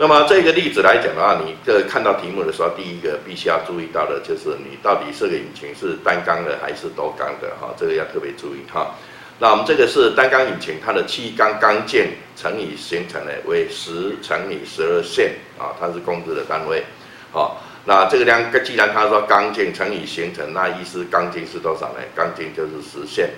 那么这个例子来讲的话，你这看到题目的时候，第一个必须要注意到的就是你到底这个引擎是单缸的还是多缸的哈，这个要特别注意哈。那我们这个是单缸引擎，它的气缸缸径乘以行程呢为十乘以十二线啊，它是公制的单位。好，那这个量既然它说缸径乘以行程，那意思缸径是多少呢？缸径就是十线，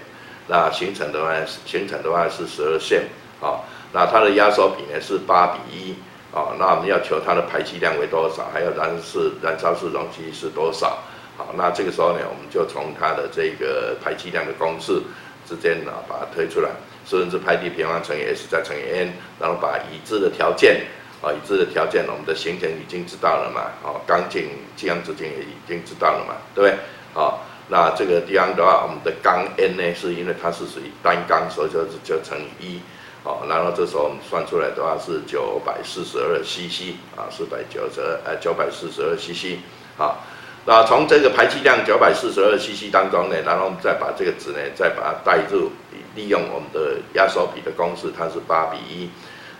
那行程的话，行程的话是十二线。好，那它的压缩比呢是八比一。啊，那我们要求它的排气量为多少？还有燃式燃烧室容积是多少？好，那这个时候呢，我们就从它的这个排气量的公式之间呢，把它推出来，顺之派 d 平方乘以 S 再乘以 N，然后把已知的条件啊，已知的条件，我们的行程已经知道了嘛？好，缸径、气缸直径也已经知道了嘛？对不对？好，那这个地方的话，我们的缸 N 呢，是因为它是属于单缸，所以就就乘以一。好，然后这时候我们算出来的话是九百四十二 CC 啊，四百九十二，呃，九百四十二 CC 好，那从这个排气量九百四十二 CC 当中呢，然后我们再把这个值呢，再把它代入，利用我们的压缩比的公式，它是八比一。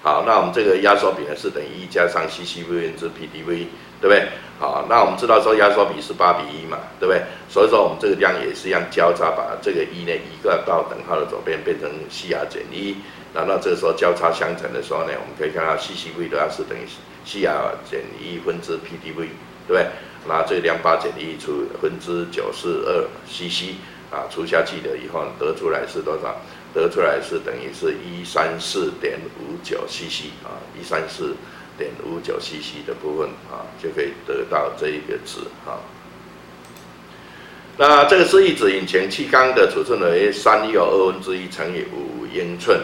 好，那我们这个压缩比呢是等于一加上 CCV 分之 PDV，对不对？好，那我们知道说压缩比是八比一嘛，对不对？所以说我们这个量也是一样交叉，把这个一呢移个到等号的左边，变成 CR 减一。那那这个时候交叉相乘的时候呢，我们可以看到 CCV 的话是等于 CR 减一分之 PDV，对不对？那这两把减一除分之九四二 CC 啊，除下去了以后得出来是多少？得出来是等于是一三四点五九 CC 啊，一三四点五九 CC 的部分啊，就可以得到这一个值啊。那这个是一指引擎气缸的尺寸为三又二分之一乘以五英寸。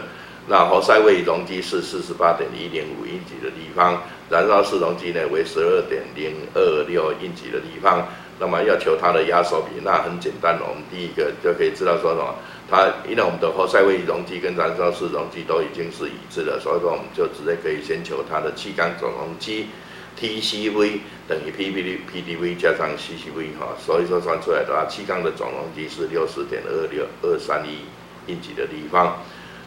那活塞位容积是四十八点一零五英级的立方，燃烧式容积呢为十二点零二六英级的立方。那么要求它的压缩比，那很简单我们第一个就可以知道说什么，它因为我们的活塞位容积跟燃烧室容积都已经是一致的，所以说我们就直接可以先求它的气缸总容积 TCV 等于 PPD PDV 加上 CCV 哈，所以说算出来的话，气缸的总容积是六十点二六二三一英级的立方。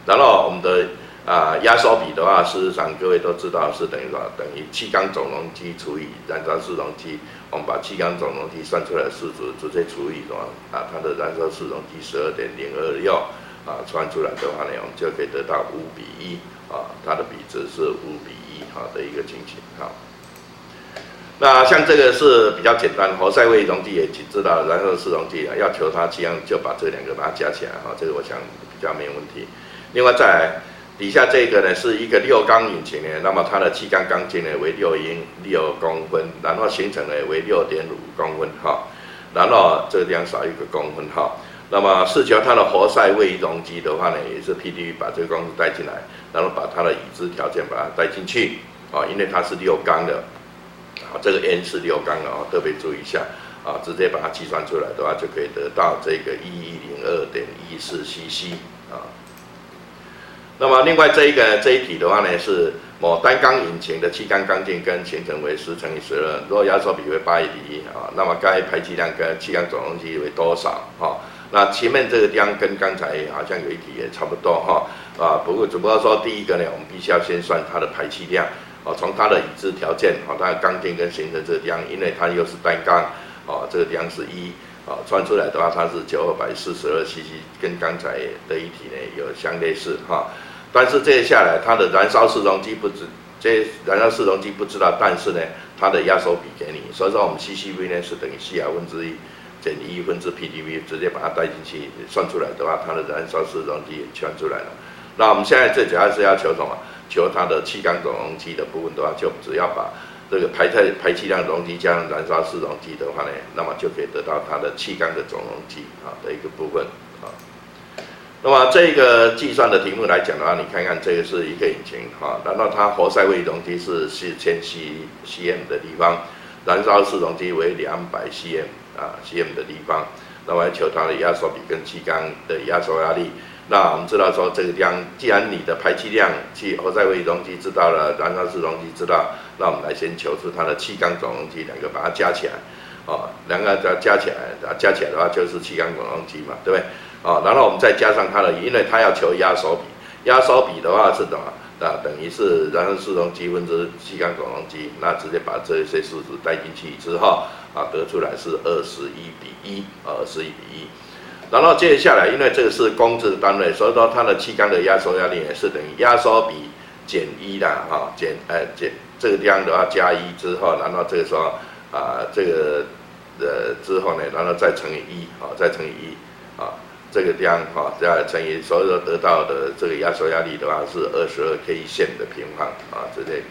然后我们的啊压缩比的话，事实上各位都知道是等于多少？等于气缸总容积除以燃烧室容积。我们把气缸总容积算出来式子直接除以什么？啊，它的燃烧室容积十二点零二六啊，算出来的话呢，我们就可以得到五比一啊，它的比值是五比一哈的一个情形哈。那像这个是比较简单，活塞位容积也知道，燃烧室容积啊，要求它气缸就把这两个把它加起来哈，这个我想比较没有问题。另外在底下这个呢是一个六缸引擎呢，那么它的气缸缸径呢为六英六公分，然后行程呢为六点五公分哈，然后这个地方少一个公分哈，那么是求它的活塞位移容积的话呢，也是 P D V 把这个公式带进来，然后把它的已知条件把它带进去啊，因为它是六缸的，啊这个 N 是六缸的啊，特别注意一下啊，直接把它计算出来的话，就可以得到这个一一零二点一四 CC 啊。那么另外这一个这一题的话呢，是某单缸引擎的气缸缸径跟行程为十乘以十二，如果压缩比为八比一啊，那么该排气量跟气缸总容积为多少啊？那前面这个地方跟刚才好像有一题也差不多哈啊，不过只不过说第一个呢，我们必须要先算它的排气量啊，从它的已知条件啊，它的缸径跟行程这个地方，因为它又是单缸啊，这个地方是一啊，算出来的话它是九二百四十二 cc，跟刚才的一题呢有相类似哈。但是这下来，它的燃烧式容积不知，这燃烧式容积不知道，但是呢，它的压缩比给你，所以说我们 CCV 呢是等于 C R 分之一减一分之 PDV，直接把它带进去算出来的话，它的燃烧式容积也圈出来了。那我们现在最主要是要求什么？求它的气缸总容积的部分的话，就只要把这个排太排气量容积加上燃烧室容积的话呢，那么就可以得到它的气缸的总容积啊的一个部分啊。那么这个计算的题目来讲的话，你看看这个是一个引擎哈，然后它活塞位容积是四千 c cm 的地方，燃烧室容积为两百 cm 啊 cm 的地方，那么求它的压缩比跟气缸的压缩压力。那我们知道说这个地方，既然你的排气量、气活塞位容积知道了，燃烧室容积知道，那我们来先求出它的气缸总容积，两个把它加起来，哦，两个加加起来，加起来的话就是气缸总容积嘛，对不对？啊，然后我们再加上它的，因为它要求压缩比，压缩比的话是什么？那等于是燃烧室容积分之气缸总容积，那直接把这些数值带进去之后，啊，得出来是二十一比一，二十一比一。然后接下来，因为这个是公制单位，所以说它的气缸的压缩压力也是等于压缩比减一的哈，减呃减这个地方的话加一之后，然后这个时候啊这个呃之后呢，然后再乘以一，啊再乘以一，啊。这个地方哈，再乘以所有得到的这个压缩压力的话是二十二 K 线的平方啊，这类。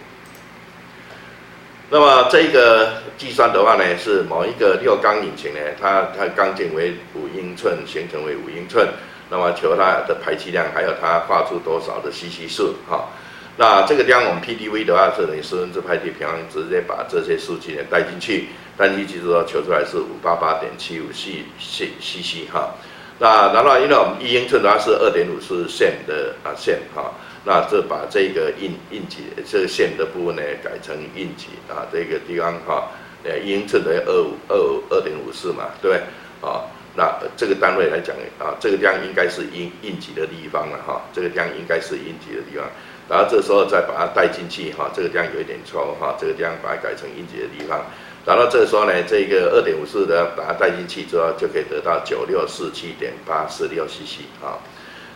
那么这个计算的话呢，是某一个六缸引擎呢，它它缸径为五英寸，行程为五英寸，那么求它的排气量，还有它发出多少的吸气数哈。那这个地方我们 PDV 的话是等于十分之派 T 平方，直接把这些数据呢带进去，带进去之后求出来是五八八点七五 C C C C 哈。那然后，因为我们一英寸的话是二点五是线的啊线哈，那这把这个印印级这个线的部分呢改成印级啊，这个地方哈，呃英寸等于二五二五二点五四嘛，对不对？啊，那这个单位来讲啊，这个地方应该是印印级的地方了哈，这个地方应该是印级的地方，然后这时候再把它带进去哈，这个地方有一点错哈，这个地方把它改成印级的地方。然后这时候呢，这个二点五四的把它带进去之后，就可以得到九六四七点八四六 cc 啊。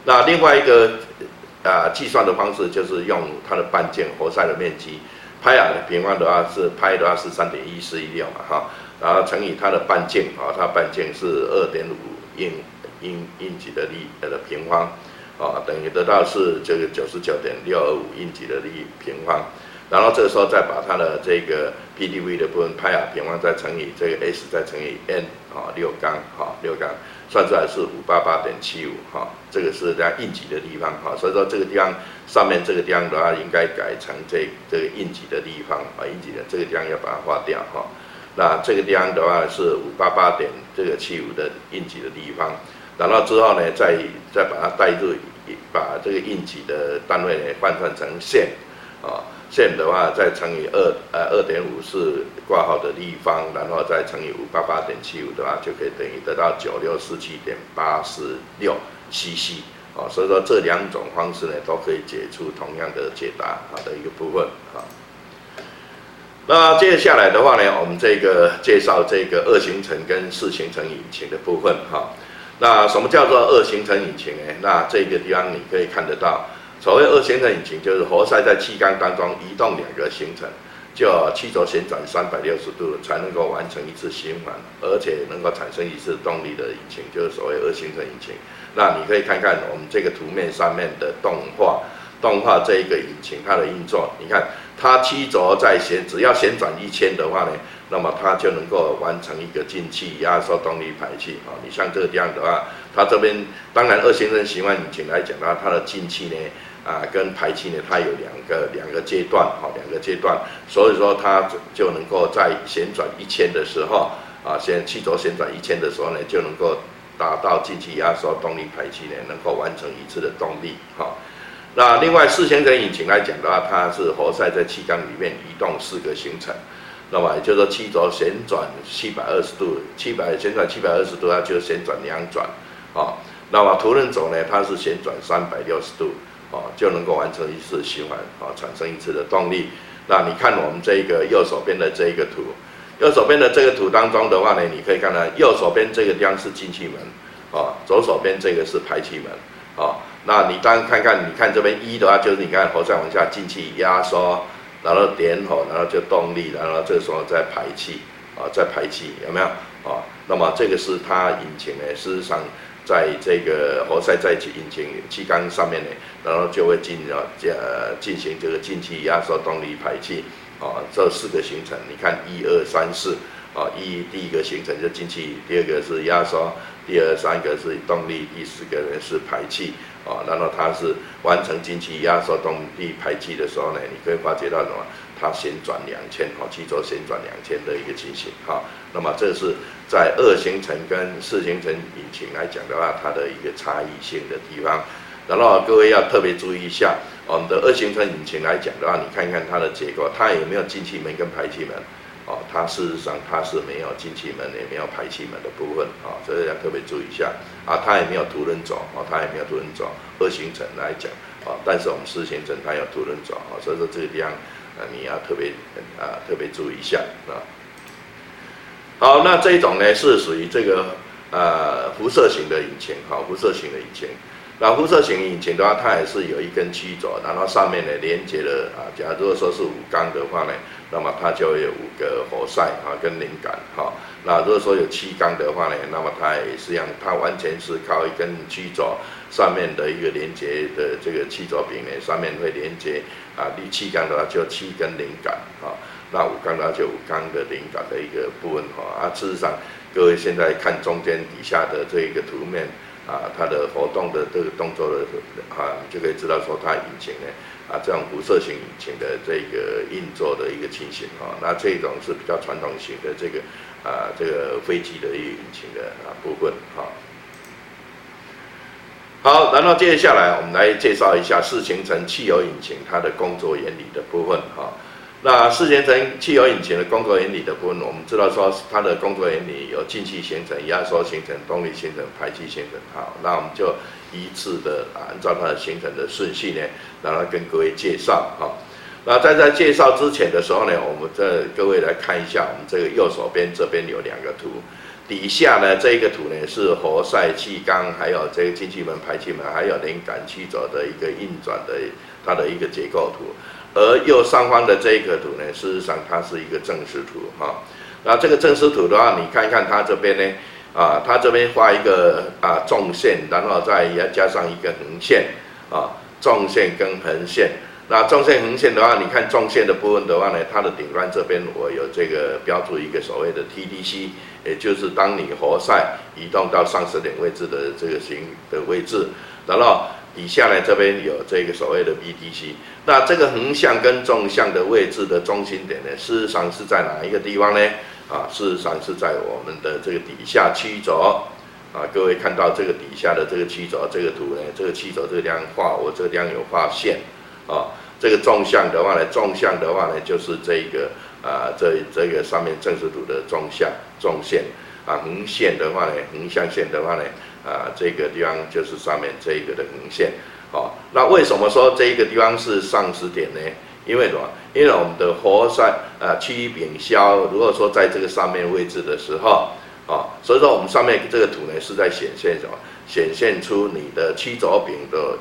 那另外一个啊计算的方式就是用它的半径活塞的面积，拍啊平方的话是拍的话是三点一四一六嘛哈，然后乘以它的半径啊，它半径是二点五英英英几的力的平方啊，等于得到是这个九十九点六二五英几的力平方。然后这个时候再把它的这个 PDV 的部分拍啊平方再乘以这个 S 再乘以 N 啊六缸哈六缸算出来是五八八点七五哈这个是它应急的地方哈所以说这个地方上面这个地方的话应该改成这这个应急的地方啊应急的这个地方要把它划掉哈那这个地方的话是五八八点这个七五的应急的地方然后之后呢再再把它带入把这个应急的单位呢换算成线啊。线的话，再乘以二，呃，二点五是挂号的立方，然后再乘以五八八点七五的话，就可以等于得到九六四七点八四六 cc，啊，所以说这两种方式呢，都可以解出同样的解答好的一个部分啊。那接下来的话呢，我们这个介绍这个二行程跟四行程引擎的部分哈。那什么叫做二行程引擎呢？那这个地方你可以看得到。所谓二行程引擎，就是活塞在气缸当中移动两个行程，就气轴旋转三百六十度才能够完成一次循环，而且能够产生一次动力的引擎，就是所谓二行程引擎。那你可以看看我们这个图面上面的动画，动画这一个引擎它的运作，你看它七轴在旋，只要旋转一圈的话呢，那么它就能够完成一个进气压缩动力排气啊。你像这个样的话，它这边当然二行程循环引擎来讲的话，它的进气呢。啊，跟排气呢，它有两个两个阶段，哈，两个阶段，所以说它就能够在旋转一千的时候，啊，先气轴旋转一千的时候呢，就能够达到进气压缩动力排气呢，能够完成一次的动力，哈。那另外四行程引擎来讲的话，它是活塞在气缸里面移动四个行程，那么也就是说气轴旋转七百二十度，七百旋转七百二十度，它就旋转两转，啊，那么图轮轴呢，它是旋转三百六十度。哦，就能够完成一次循环，啊，产生一次的动力。那你看我们这一个右手边的这一个图，右手边的这个图当中的话呢，你可以看到右手边这个地方是进气门，啊，左手边这个是排气门，啊，那你当看看，你看这边一的话，就是你看活塞往下进气压缩，然后点火，然后就动力，然后这时候再排气，啊，再排气，有没有？啊，那么这个是它引擎呢，事实上。在这个活塞在气引擎气缸上面呢，然后就会进啊呃进行这个进气压缩动力排气啊，这四个行程，你看一二三四啊，一第一个行程就进气，第二个是压缩，第二三个是动力，第四个呢是排气啊，然后它是完成进气压缩动力排气的时候呢，你可以发觉到什么？它旋转两千，哈，气轴旋转两千的一个情形，哈，那么这是在二行程跟四行程引擎来讲的话，它的一个差异性的地方。然后各位要特别注意一下，我们的二行程引擎来讲的话，你看看它的结构，它有没有进气门跟排气门？哦，它事实上它是没有进气门，也没有排气门的部分，啊，这个要特别注意一下。啊，它也没有凸轮轴，哦，它也没有凸轮轴。二行程来讲，啊，但是我们四行程它有凸轮轴啊，所以说这个地方啊你要特别啊特别注意一下啊。好，那这一种呢是属于这个呃辐射型的引擎，好，辐射型的引擎。那辐射型引擎的话，它也是有一根曲轴，然后上面呢连接了啊，假如说是五缸的话呢，那么它就有五个活塞啊跟灵感哈。那如果说有气缸的话呢，那么它也是一样，它完全是靠一根曲轴上面的一个连接的这个气轴柄呢，上面会连接啊，离气缸的话就七根灵感啊。那五缸呢就五缸的灵感的一个部分哈。啊，事实上各位现在看中间底下的这一个图面。啊，它的活动的这个动作的啊，就可以知道说它引擎呢啊，这种辐射型引擎的这个运作的一个情形啊。那这种是比较传统型的这个啊，这个飞机的一个引擎的啊部分哈。好，然后接下来我们来介绍一下四行程汽油引擎它的工作原理的部分哈。那四行程汽油引擎的工作原理的部分，我们知道说它的工作原理有进气形成、压缩形成、动力形成、排气形成。好，那我们就依次的啊，按照它的形成的顺序呢，然后跟各位介绍哈。那在在介绍之前的时候呢，我们这各位来看一下，我们这个右手边这边有两个图，底下呢这一个图呢是活塞、气缸，还有这个进气门、排气门，还有连杆曲轴的一个运转的它的一个结构图。而右上方的这一个图呢，事实上它是一个正视图哈。那这个正视图的话，你看看它这边呢，啊，它这边画一个啊纵线，然后再要加上一个横线啊，纵线跟横线。那纵线横线的话，你看纵线的部分的话呢，它的顶端这边我有这个标注一个所谓的 TDC，也就是当你活塞移动到上升点位置的这个形的位置，然后。底下呢，这边有这个所谓的 BDC，那这个横向跟纵向的位置的中心点呢，事实上是在哪一个地方呢？啊，事实上是在我们的这个底下曲轴，啊，各位看到这个底下的这个曲轴，这个图呢，这个曲轴这个地方画，我这个地方有画线，啊，这个纵向的话呢，纵向的话呢，就是这个啊，这这个上面正视图的纵向纵线，啊，横线的话呢，横向线的话呢。啊，这个地方就是上面这一个的横线，哦，那为什么说这一个地方是上时点呢？因为什么？因为我们的活塞啊，曲柄销如果说在这个上面位置的时候，啊，所以说我们上面这个图呢是在显现什么？显现出你的曲轴柄的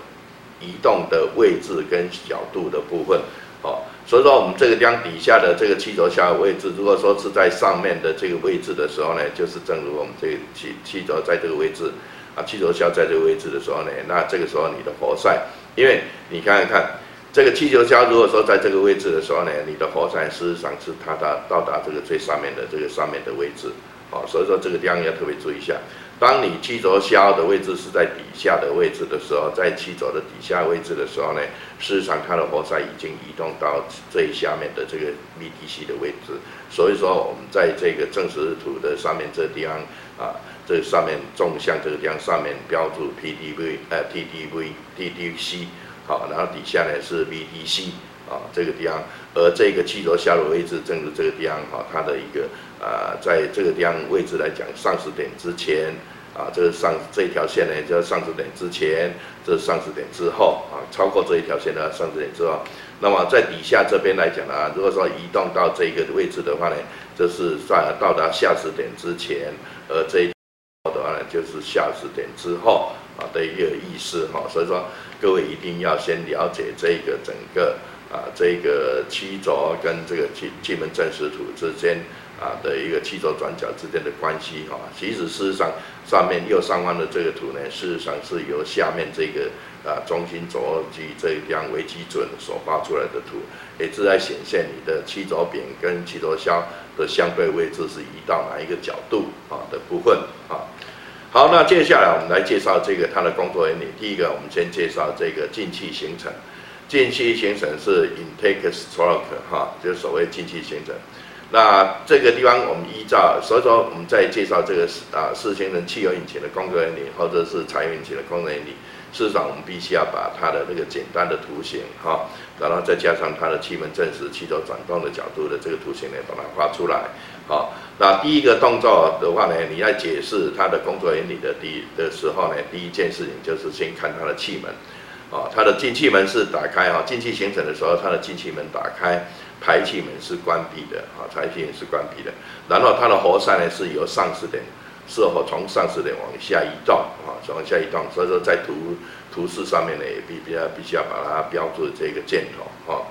移动的位置跟角度的部分，哦，所以说我们这个地方底下的这个气轴销的位置，如果说是在上面的这个位置的时候呢，就是正如我们这个气气轴在这个位置。啊，气轴销在这个位置的时候呢，那这个时候你的活塞，因为你看看看，这个气球销如果说在这个位置的时候呢，你的活塞事实上是它到到达这个最上面的这个上面的位置，哦，所以说这个地方要特别注意一下。当你气轴销的位置是在底下的位置的时候，在气轴的底下位置的时候呢，事实上它的活塞已经移动到最下面的这个 VDC 的位置，所以说我们在这个正时图的上面这地方啊。这上面纵向这个地方上面标注 PDV 呃 TDV TDC 好，然后底下呢是 VDC 啊这个地方，而这个气轴下的位置正是这个地方哈，它的一个啊在这个地方位置来讲，上十点之前啊，这是上这一条线呢叫上十点之前，这是上十点之后啊，超过这一条线的上十点之后，那么在底下这边来讲呢，如果说移动到这个位置的话呢，这是在到达下十点之前，而这一。的话呢，就是下十点之后啊的一个意思哈，所以说各位一定要先了解这个整个啊这个七轴跟这个气气门正时图之间啊的一个七轴转角之间的关系哈。其实事实上上面右上方的这个图呢，事实上是由下面这个啊中心轴距这一样为基准所画出来的图，也是在显现你的七轴柄跟七轴销的相对位置是移到哪一个角度啊的部分啊。好，那接下来我们来介绍这个它的工作原理。第一个，我们先介绍这个进气形成。进气形成是 intake stroke 哈，就是所谓进气形成。那这个地方我们依照，所以说我们在介绍这个啊四行程汽油引擎的工作原理，或者是柴油引擎的工作原理。事实上，我们必须要把它的那个简单的图形哈，然后再加上它的气门正时、气轴转动的角度的这个图形呢，把它画出来。好，那第一个动作的话呢，你要解释它的工作原理的第的时候呢，第一件事情就是先看它的气门，啊，它的进气门是打开啊，进气形成的时候，它的进气门打开，排气门是关闭的啊，排气门是关闭的。然后它的活塞呢是由上势点，是否从上势点往下移动啊，往下移动。所以说在图图示上面呢，也必必要必须要把它标注这个箭头啊。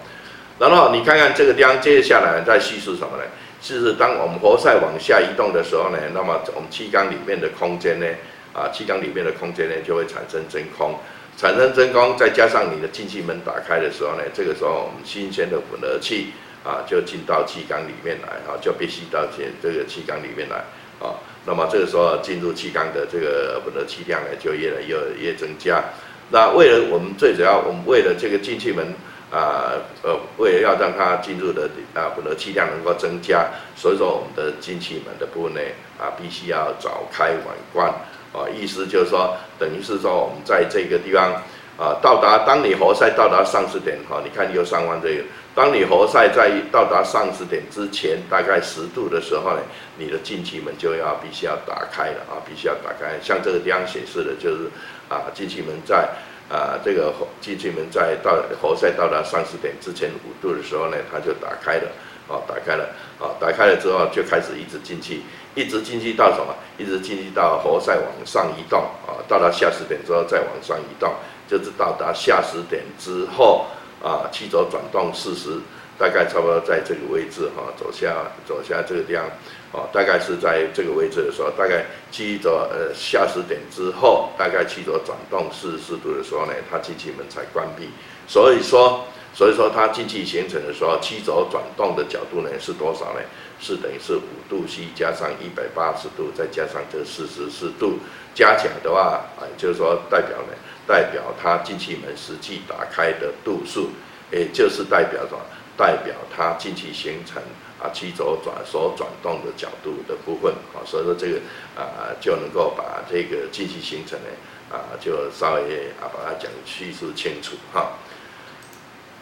然后你看看这个地方，接下来在叙述什么呢？就是当我们活塞往下移动的时候呢，那么我们气缸里面的空间呢，啊，气缸里面的空间呢就会产生真空，产生真空，再加上你的进气门打开的时候呢，这个时候我们新鲜的混合气啊就进到气缸里面来，啊，就必须到这这个气缸里面来，啊，那么这个时候进入气缸的这个混合气量呢就越来越越增加。那为了我们最主要，我们为了这个进气门。啊，呃，为了要让它进入的啊混合气量能够增加，所以说我们的进气门的部分呢，啊，必须要早开晚关，啊，意思就是说，等于是说我们在这个地方啊，到达当你活塞到达上市点哈，你看右上方这个，当你活塞在到达上市点之前，大概十度的时候呢，你的进气门就要必须要打开了啊，必须要打开，像这个地方显示的就是啊，进气门在。啊，这个进气门在到活塞到达上市点之前五度的时候呢，它就打开了，啊，打开了，啊，打开了之后就开始一直进气，一直进去到什么？一直进去到活塞往上移动，啊，到达下驶点之后再往上移动，就是到达下驶点之后，啊，气轴转动四十。大概差不多在这个位置哈，走下走下这个地方，哦，大概是在这个位置的时候，大概气轴呃下驶点之后，大概气轴转动四十四度的时候呢，它进气门才关闭。所以说，所以说它进气形成的时候，气轴转动的角度呢是多少呢？是等于是五度 C 加上一百八十度，再加上这四十四度，加起来的话，啊，就是说代表呢，代表它进气门实际打开的度数，也就是代表什么？代表它进气形成啊气轴转所转动的角度的部分啊，所以说这个啊就能够把这个进气形成呢啊就稍微啊把它讲叙述清楚哈。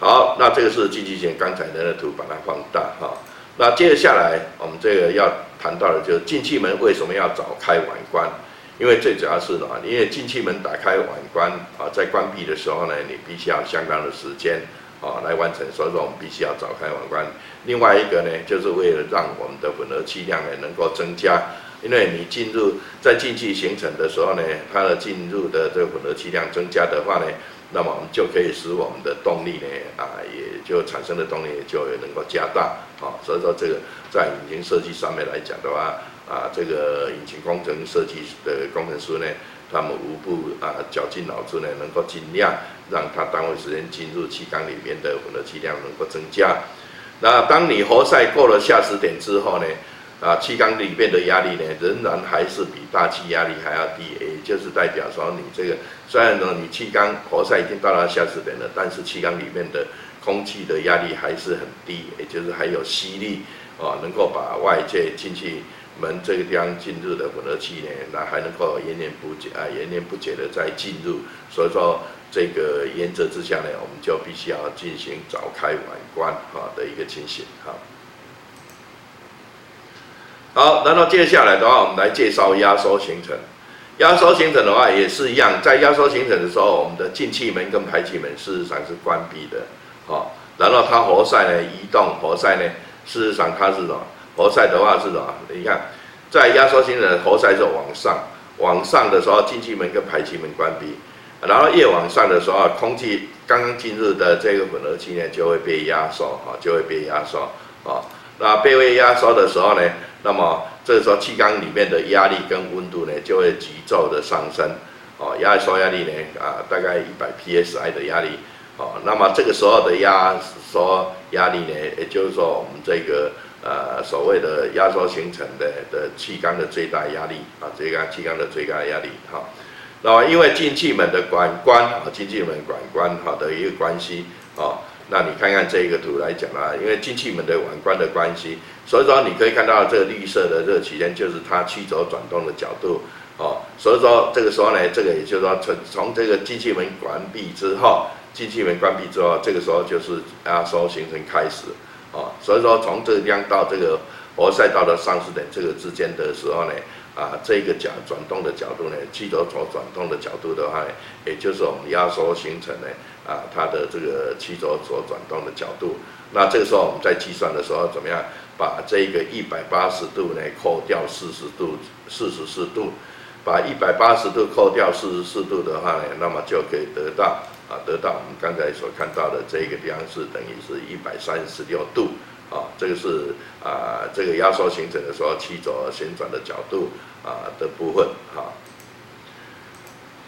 好，那这个是进气前刚才的那图，把它放大哈。那接着下来我们这个要谈到的就是进气门为什么要早开晚关？因为最主要是呢，因为进气门打开晚关啊，在关闭的时候呢，你必须要相当的时间。啊，来完成，所以说我们必须要早开晚关。另外一个呢，就是为了让我们的混合气量呢能够增加，因为你进入在进气形成的时候呢，它的进入的这个混合气量增加的话呢，那么我们就可以使我们的动力呢啊，也就产生的动力就能够加大。啊，所以说这个在引擎设计上面来讲的话，啊，这个引擎工程设计的工程师呢。他们无不啊绞尽脑汁呢，能够尽量让它单位时间进入气缸里面的混合气量能够增加。那当你活塞过了下驶点之后呢，啊气缸里面的压力呢，仍然还是比大气压力还要低，也就是代表说你这个虽然呢你气缸活塞已经到达下四点了，但是气缸里面的空气的压力还是很低，也就是还有吸力啊，能够把外界进去。门这个地方进入的混合气呢，那还能够延年不竭啊，延年不竭的再进入，所以说这个原则之下呢，我们就必须要进行早开晚关啊的一个情形哈。好，然后接下来的话，我们来介绍压缩行程。压缩行程的话也是一样，在压缩行程的时候，我们的进气门跟排气门事实上是关闭的，好，然后它活塞呢移动，活塞呢事实上它是什么？活塞的话是什么？你看，在压缩型的活塞是往上，往上的时候，进气门跟排气门关闭，然后越往上的时候，空气刚刚进入的这个混合气呢就会被压缩，啊，就会被压缩，啊，那被位压缩的时候呢，那么这个时候气缸里面的压力跟温度呢就会急骤的上升，哦，压缩压力呢啊，大概一百 psi 的压力，哦，那么这个时候的压缩压力呢，也就是说我们这个。呃，所谓的压缩形成的的气缸的最大压力啊，这个气缸的最大压力哈。那么因为进气门的管关啊，进气门管关哈的一个关系啊，那你看看这一个图来讲啊，因为进气门的管关的关系，所以说你可以看到这个绿色的这个曲线就是它曲轴转动的角度哦。所以说这个时候呢，这个也就是说从从这个进气门关闭之后，进气门关闭之后，这个时候就是压缩形成开始。哦，所以说从这个地方到这个活塞到了上市点这个之间的时候呢，啊这个角转动的角度呢，气轴所转动的角度的话呢，也就是我们压缩形成呢啊它的这个气轴所转动的角度。那这个时候我们在计算的时候怎么样？把这个一百八十度呢扣掉四十度，四十四度，把一百八十度扣掉四十四度的话呢，那么就可以得到啊，得到我们刚才所看到的这个地方是等于是一百三十六度啊，这个是啊这个压缩形成的时候气轴旋转的角度啊的部分哈。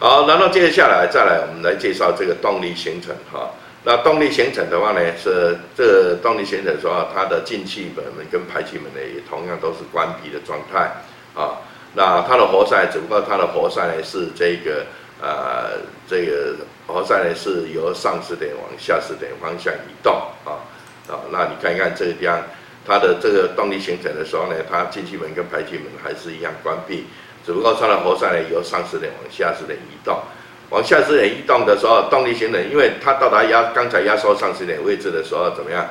好，然后接下来再来我们来介绍这个动力形成哈。那动力形成的话呢，是这动力形成的时候，它的进气门跟排气门呢，也同样都是关闭的状态啊。那它的活塞，只不过它的活塞呢是这个呃，这个活塞呢是由上磁点往下磁点方向移动啊啊。那你看一看这个地方，它的这个动力形成的时候呢，它进气门跟排气门还是一样关闭，只不过它的活塞呢由上磁点往下磁点移动。往下支点移动的时候，动力形成，因为它到达压刚才压缩上磁点位置的时候怎么样？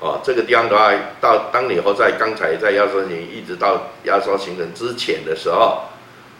哦，这个地方的话，到当你活塞刚才在压缩形一直到压缩行程之前的时候，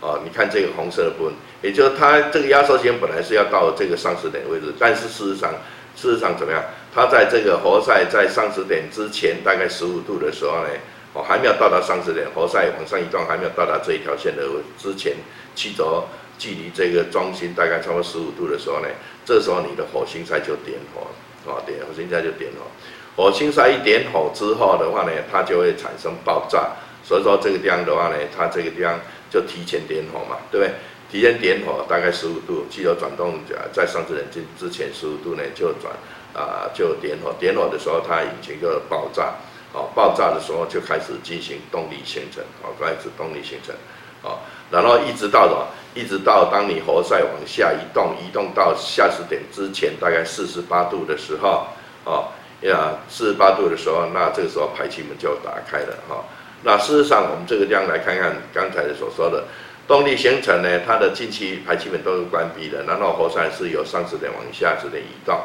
哦，你看这个红色的部分，也就是它这个压缩形本来是要到这个上磁点位置，但是事实上，事实上怎么样？它在这个活塞在上磁点之前大概十五度的时候呢，哦，还没有到达上磁点，活塞往上移动还没有到达这一条线的之前，气轴。距离这个中心大概超过十五度的时候呢，这时候你的火星塞就点火，啊，点火星塞就点火。火星塞一点火之后的话呢，它就会产生爆炸。所以说这个地方的话呢，它这个地方就提前点火嘛，对不对？提前点火大概十五度，汽油转动在上次冷静之前十五度呢就转啊就点火，点火的时候它引擎就爆炸，哦，爆炸的时候就开始进行动力形成，哦，开始动力形成，哦。然后一直到什么？一直到当你活塞往下移动，移动到下驶点之前，大概四十八度的时候，哦，呀，四十八度的时候，那这个时候排气门就打开了，哈。那事实上，我们这个地方来看看刚才所说的动力形成呢，它的进气排气门都是关闭的，然后活塞是由上驶点往下驶点移动，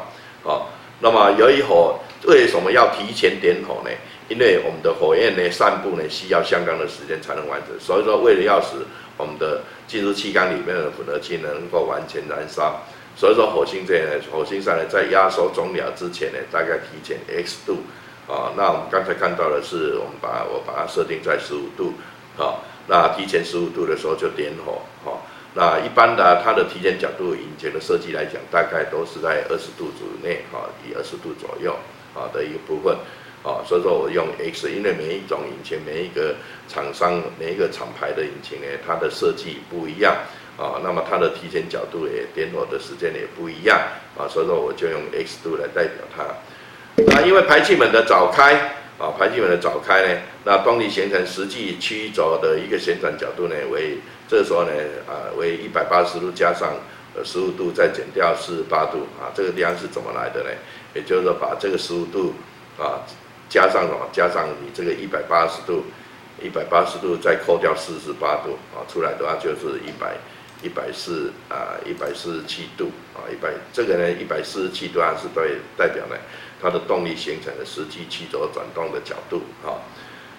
哦。那么由于火为什么要提前点火呢？因为我们的火焰呢散布呢需要相当的时间才能完成，所以说为了要使我们的进入气缸里面的混合气能够完全燃烧，所以说火星这呢，火星上呢在压缩终了之前呢，大概提前 x 度，啊，那我们刚才看到的是，我们把我把它设定在十五度，啊，那提前十五度的时候就点火，啊，那一般的它的提前角度引擎的设计来讲，大概都是在二十度左内，啊，以二十度左右，啊的一个部分。啊，所以说我用 X，因为每一种引擎、每一个厂商、每一个厂牌的引擎呢，它的设计不一样啊，那么它的提前角度也点火的时间也不一样啊，所以说我就用 X 度来代表它。那因为排气门的早开啊，排气门的早开呢，那动力形成实际曲轴的一个旋转角度呢为这时候呢啊为一百八十度加上呃十五度再减掉四十八度啊，这个地方是怎么来的呢？也就是说把这个十五度啊。加上什么？加上你这个一百八十度，一百八十度再扣掉四十八度啊，出来的话就是一百一百四啊，一百四十七度啊，一百这个呢，一百四十七度啊是代代表呢它的动力形成的实际气轴转动的角度啊。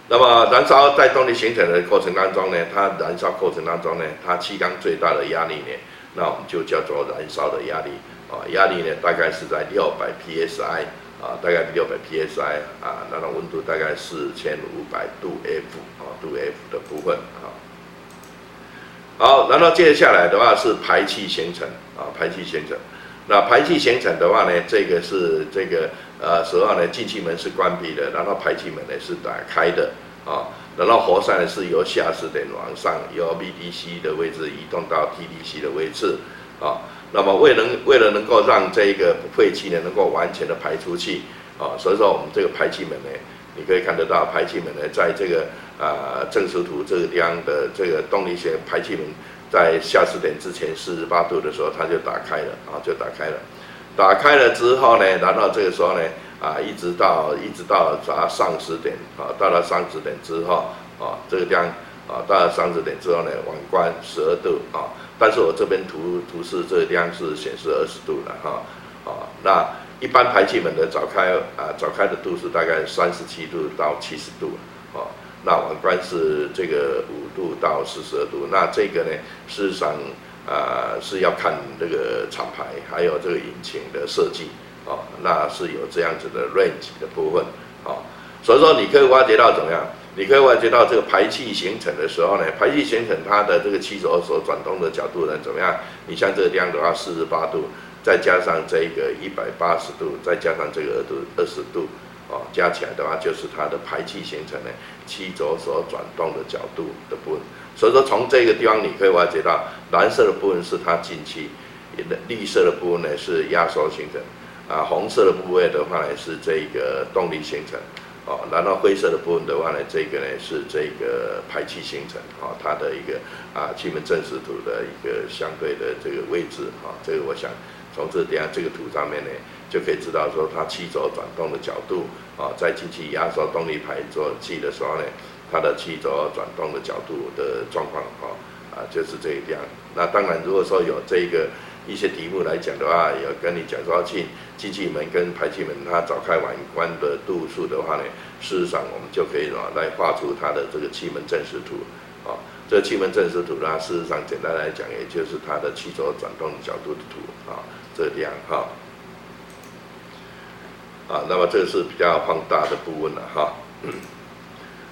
那么燃烧在动力形成的过程当中呢，它燃烧过程当中呢，它气缸最大的压力呢，那我们就叫做燃烧的压力啊，压力呢大概是在六百 psi。啊，大概六百 psi 啊，那种温度大概四千五百度 F 啊，度 F 的部分啊。好，然后接下来的话是排气形成啊，排气形成。那排气形成的话呢，这个是这个呃时候呢，进气门是关闭的，然后排气门呢是打开的啊，然后活塞呢是由下视点往上，由 VDC 的位置移动到 TDC 的位置啊。那么为能为了能够让这个废气呢能够完全的排出去啊，所以说我们这个排气门呢，你可以看得到排气门呢，在这个啊正时图这个地方的这个动力学排气门在下十点之前四十八度的时候，它就打开了啊，就打开了。打开了之后呢，然后这个时候呢啊，一直到一直到达上十点啊，到了上十点之后啊，这个地方啊，到了上十点之后呢，往关十二度啊。但是我这边图图示这个地方是显示二十度了哈，啊，那一般排气门的早开啊早开的度是大概三十七度到七十度，啊，那碗关是这个五度到四十二度，那这个呢，事实上啊是要看这个厂牌还有这个引擎的设计啊，那是有这样子的 range 的部分啊，所以说你可以挖掘到怎么样？你可以挖掘到这个排气形成的时候呢，排气形成它的这个气轴所转动的角度呢怎么样？你像这个地方的话，四十八度，再加上这个一百八十度，再加上这个二度二十度。哦，加起来的话就是它的排气形成的气轴所转动的角度的部分。所以说从这个地方你可以挖掘到，蓝色的部分是它进气，绿色的部分呢是压缩形成，啊，红色的部位的话呢是这个动力形成，哦，然后灰色的部分的话呢，这个呢是这个排气形成，哦，它的一个啊气门正时图的一个相对的这个位置，啊，这个我想从这底下这个图上面呢。就可以知道说它气轴转动的角度啊，在进气压缩动力排做气的时候呢，它的气轴转动的角度的状况啊啊就是这一点。那当然，如果说有这个一些题目来讲的话，有跟你讲说进进气门跟排气门它早开晚关的度数的话呢，事实上我们就可以啊来画出它的这个气门正时图啊。这个气门正时图呢，事实上简单来讲，也就是它的气轴转动角度的图啊，这样哈。啊，那么这是比较放大的部分了哈。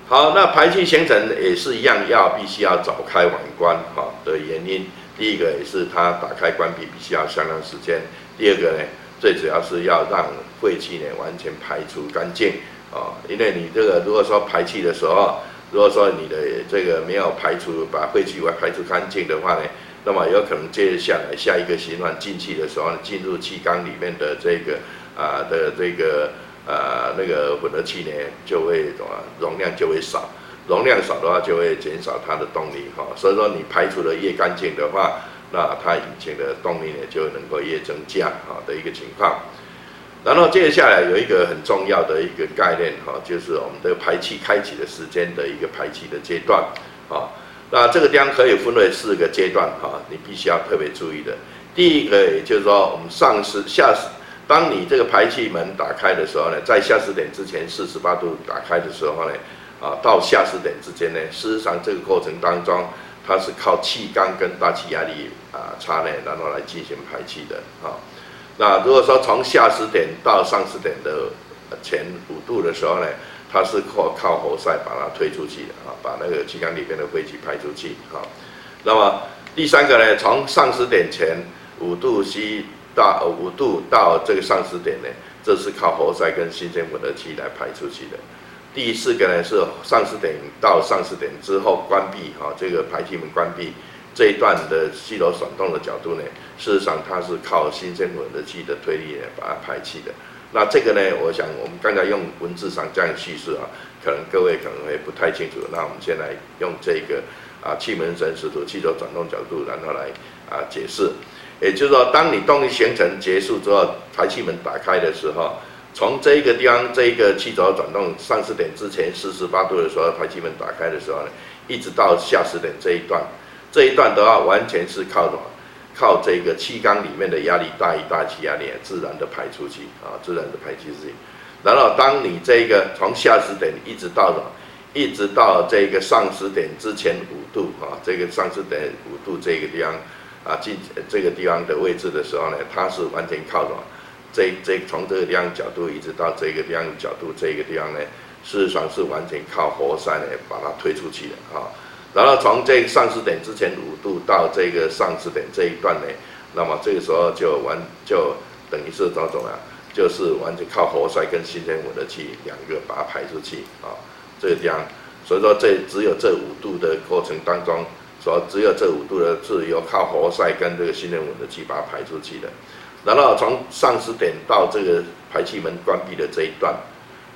好，那排气形成也是一样，要必须要早开晚关哈的原因。第一个也是它打开关闭必须要相当时间。第二个呢，最主要是要让废气呢完全排除干净啊。因为你这个如果说排气的时候，如果说你的这个没有排除把废气外排除干净的话呢，那么有可能接下来下一个循环进气的时候，进入气缸里面的这个。啊的这个呃那个混合气呢，就会什么容量就会少，容量少的话就会减少它的动力哈。所以说你排除的越干净的话，那它引擎的动力呢就能够越增加啊的一个情况。然后接下来有一个很重要的一个概念哈，就是我们的排气开启的时间的一个排气的阶段啊。那这个地方可以分为四个阶段哈，你必须要特别注意的。第一个也就是说我们上时下时。当你这个排气门打开的时候呢，在下驶点之前四十八度打开的时候呢，啊，到下驶点之间呢，事实上这个过程当中，它是靠气缸跟大气压力啊差呢，然后来进行排气的啊。那如果说从下驶点到上驶点的前五度的时候呢，它是靠靠活塞把它推出去的啊，把那个气缸里边的废气排出去啊。那么第三个呢，从上驶点前五度 C。到五度到这个上驶点呢，这是靠活塞跟新鲜混合气来排出去的。第四个呢是上驶点到上驶点之后关闭哈，这个排气门关闭这一段的气流转动的角度呢，事实上它是靠新鲜混合气的推力来把它排气的。那这个呢，我想我们刚才用文字上这样叙述啊，可能各位可能会不太清楚。那我们先来用这个啊气门正时图、气流转动角度，然后来啊解释。也就是说，当你动力形成结束之后，排气门打开的时候，从这一个地方，这一个气轴转动上驶点之前四十八度的时候，排气门打开的时候呢，一直到下驶点这一段，这一段的话，完全是靠什么？靠这个气缸里面的压力大于大气压力，自然的排出去啊，自然的排出去。然后，当你这个从下驶点一直到什么？一直到这个上驶点之前五度啊，这个上驶点五度这个地方。啊，进这个地方的位置的时候呢，它是完全靠什么？这这从这个地方角度一直到这个地方角度，这个地方呢，事实上是完全靠活塞呢把它推出去的啊。然后从这个上市点之前五度到这个上市点这一段呢，那么这个时候就完就等于是怎么怎么样？就是完全靠活塞跟新鲜混合气两个把它排出去啊。这个地方，所以说这只有这五度的过程当中。说只有这五度的是由靠活塞跟这个新能稳的气把它排出去的，然后从上驶点到这个排气门关闭的这一段，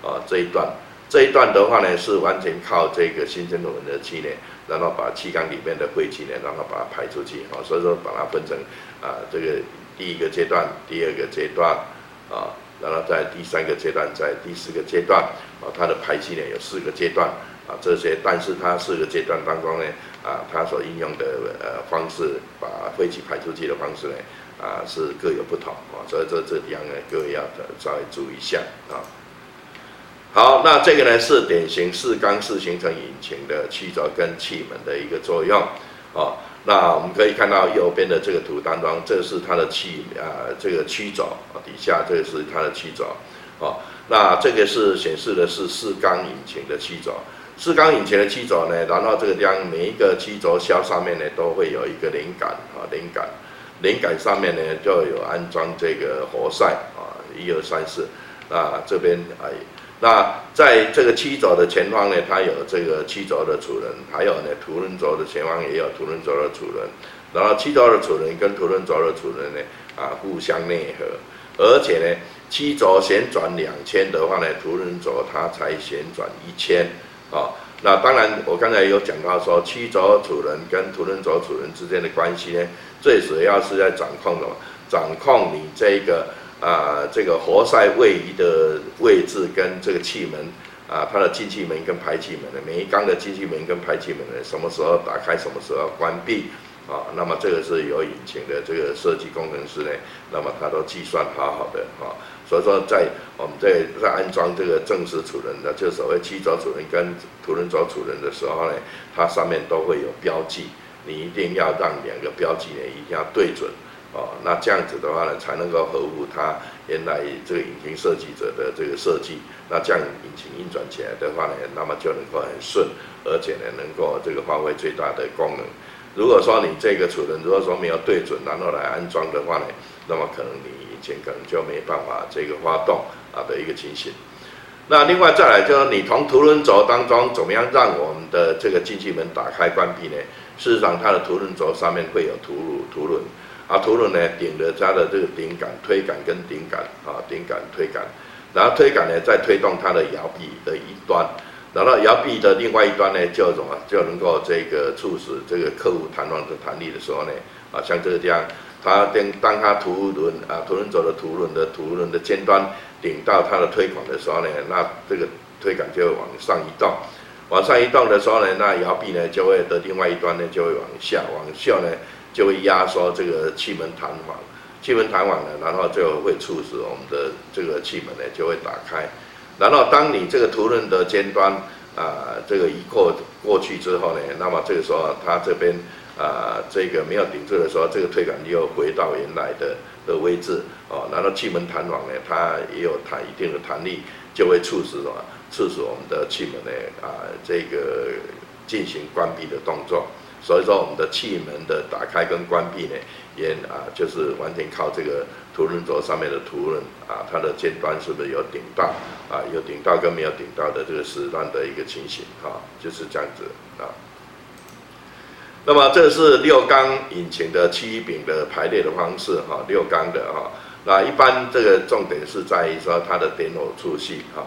啊这一段这一段的话呢是完全靠这个新增稳的气呢，然后把气缸里面的废气呢，然后把它排出去啊，所以说把它分成啊这个第一个阶段、第二个阶段啊，然后在第三个阶段、在第四个阶段啊，它的排气呢有四个阶段。啊，这些，但是它四个阶段当中呢，啊，它所应用的呃方式，把废气排出去的方式呢，啊，是各有不同啊，所以这这地方呢，各位要稍微注意一下啊。好，那这个呢是典型四缸式形成引擎的曲轴跟气门的一个作用，哦，那我们可以看到右边的这个图当中，这是它的气啊，这个曲轴，底下这个是它的曲轴，哦，那这个是显示的是四缸引擎的曲轴，四缸引擎的曲轴呢，然后这个地方每一个曲轴销上面呢都会有一个连杆啊，连杆，连杆上面呢就有安装这个活塞啊，一二三四，啊这边哎。那在这个七轴的前方呢，它有这个七轴的齿轮，还有呢，凸轮轴的前方也有凸轮轴的齿轮。然后七轴的齿轮跟凸轮轴的齿轮呢，啊，互相内合。而且呢，七轴旋转两千的话呢，凸轮轴它才旋转一千。啊，那当然，我刚才有讲到说，七轴齿轮跟凸轮轴齿轮之间的关系呢，最主要是在掌控的，掌控你这个。啊，这个活塞位移的位置跟这个气门啊，它的进气门跟排气门的每一缸的进气门跟排气门呢，什么时候打开，什么时候关闭啊？那么这个是有引擎的这个设计工程师呢，那么他都计算好好的啊。所以说，在我们在在安装这个正时齿轮的，就所谓七轴齿轮跟凸轮轴齿轮的时候呢，它上面都会有标记，你一定要让两个标记呢一定要对准。哦，那这样子的话呢，才能够合乎它原来这个引擎设计者的这个设计。那这样引擎运转起来的话呢，那么就能够很顺，而且呢，能够这个发挥最大的功能。如果说你这个齿轮如果说没有对准，然后来安装的话呢，那么可能你引擎可能就没办法这个发动啊的一个情形。那另外再来就是你从凸轮轴当中怎么样让我们的这个进气门打开关闭呢？事实上，它的凸轮轴上面会有凸轮凸轮。啊，凸轮呢顶着它的这个顶杆、推杆跟顶杆啊，顶杆、推杆，然后推杆呢再推动它的摇臂的一端，然后摇臂的另外一端呢就什么？就能够这个促使这个客户弹簧的弹力的时候呢，啊，像这个这样，它当当它凸轮啊，凸轮轴的凸轮的凸轮的尖端顶到它的推杆的时候呢，那这个推杆就会往上移动，往上移动的时候呢，那摇臂呢就会的另外一端呢就会往下，往下呢。就会压缩这个气门弹簧，气门弹簧呢，然后就会促使我们的这个气门呢就会打开。然后当你这个凸轮的尖端啊，这个移过过去之后呢，那么这个时候它这边啊，这个没有顶住的时候，这个推杆又回到原来的的位置哦。然后气门弹簧呢，它也有弹一定的弹力，就会促使什么？促使我们的气门呢啊，这个进行关闭的动作。所以说，我们的气门的打开跟关闭呢，也啊，就是完全靠这个凸轮轴上面的凸轮啊，它的尖端是不是有顶到啊？有顶到跟没有顶到的这个时段的一个情形啊，就是这样子啊。那么这是六缸引擎的气柄的排列的方式哈，六缸的哈。那一般这个重点是在于说它的点火处序哈，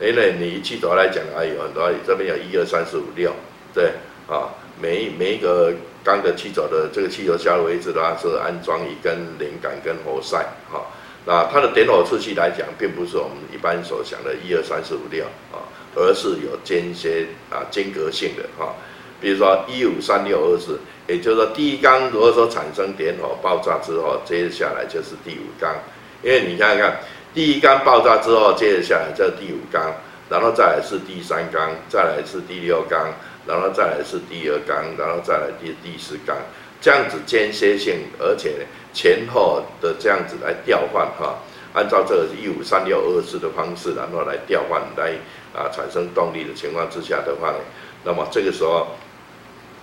因为你气轴来讲啊，有很多这边有一二三四五六，对啊。每一每一个缸的气轴的这个气轴下的位置的话，是安装一根连杆跟活塞，哈，那它的点火出气来讲，并不是我们一般所想的一二三四五六啊，而是有间歇啊间隔性的哈，比如说一五三六二四，也就是说第一缸如果说产生点火爆炸之后，接下来就是第五缸，因为你看看第一缸爆炸之后，接着下来这第五缸，然后再来是第三缸，再来是第六缸。然后再来是第二缸，然后再来第第四缸，这样子间歇性，而且前后的这样子来调换哈，按照这个一五三六二四的方式，然后来调换来啊产生动力的情况之下的话呢，那么这个时候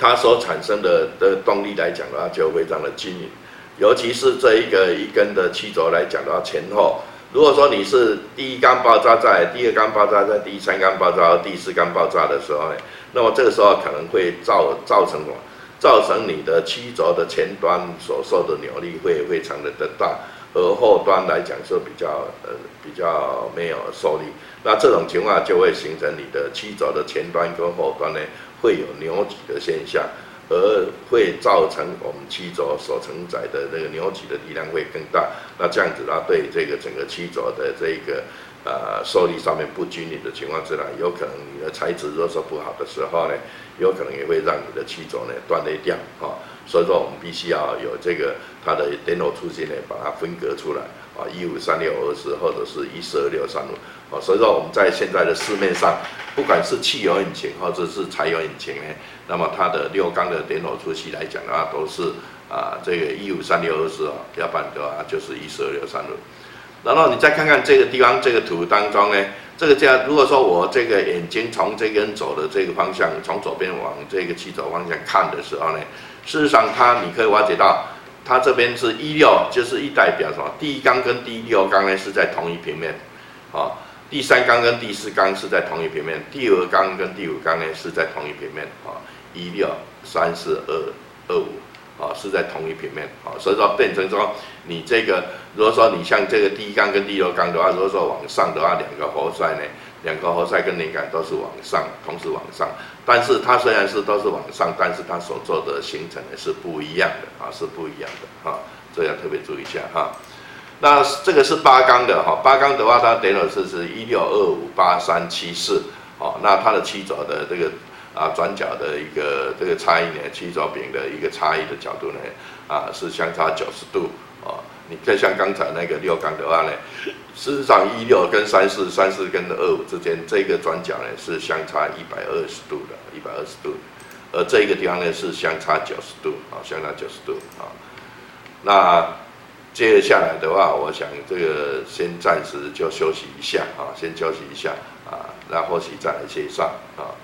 它所产生的的动力来讲的话，就非常的均匀，尤其是这一个一根的气轴来讲的话，前后。如果说你是第一缸爆炸在，第二缸爆炸在，第三缸爆炸，第四缸爆炸的时候呢，那么这个时候可能会造造成什么？造成你的七轴的前端所受的扭力会非常的的大，而后端来讲是比较呃比较没有受力。那这种情况就会形成你的七轴的前端跟后端呢会有扭曲的现象。而会造成我们曲轴所承载的那个扭曲的力量会更大，那这样子它对这个整个曲轴的这个呃受力上面不均匀的情况之下，有可能你的材质如果说不好的时候呢，有可能也会让你的曲轴呢断裂掉啊。所以说我们必须要有这个它的点火粗径呢，把它分隔出来啊，一五三六二四或者是一四二六三五啊，所以说我们在现在的市面上，不管是汽油引擎或者是柴油引擎呢，那么它的六缸的点火粗细来讲的话，都是啊这个一五三六二四啊，要不然的话就是一四二六三五。然后你再看看这个地方这个图当中呢，这个样，如果说我这个眼睛从这根走的这个方向，从左边往这个气走方向看的时候呢，事实上它你可以挖掘到，它这边是一六，就是一代表什么？第一缸跟第六缸呢是在同一平面，啊，第三缸跟第四缸是在同一平面，第二缸跟第五缸呢是在同一平面，啊，一六三四二二五。啊，是在同一平面啊，所以说变成说，你这个如果说你像这个第一缸跟第六缸的话，如果说往上的话，两个活塞呢，两个活塞跟连杆都是往上，同时往上，但是它虽然是都是往上，但是它所做的形成呢是不一样的啊，是不一样的啊，这要特别注意一下哈。那这个是八缸的哈，八缸的话，它点火是是一六二五八三七四，哦，那它的七轴的这个。啊，转角的一个这个差异呢，七轴柄的一个差异的角度呢，啊，是相差九十度哦。你看像刚才那个六缸的话呢，事实上一六跟三四、三四跟二五之间这个转角呢是相差一百二十度的，一百二十度，而这个地方呢是相差九十度啊，相差九十度啊。那接下来的话，我想这个先暂时就休息一下啊，先休息一下啊，然后或许再来介绍啊。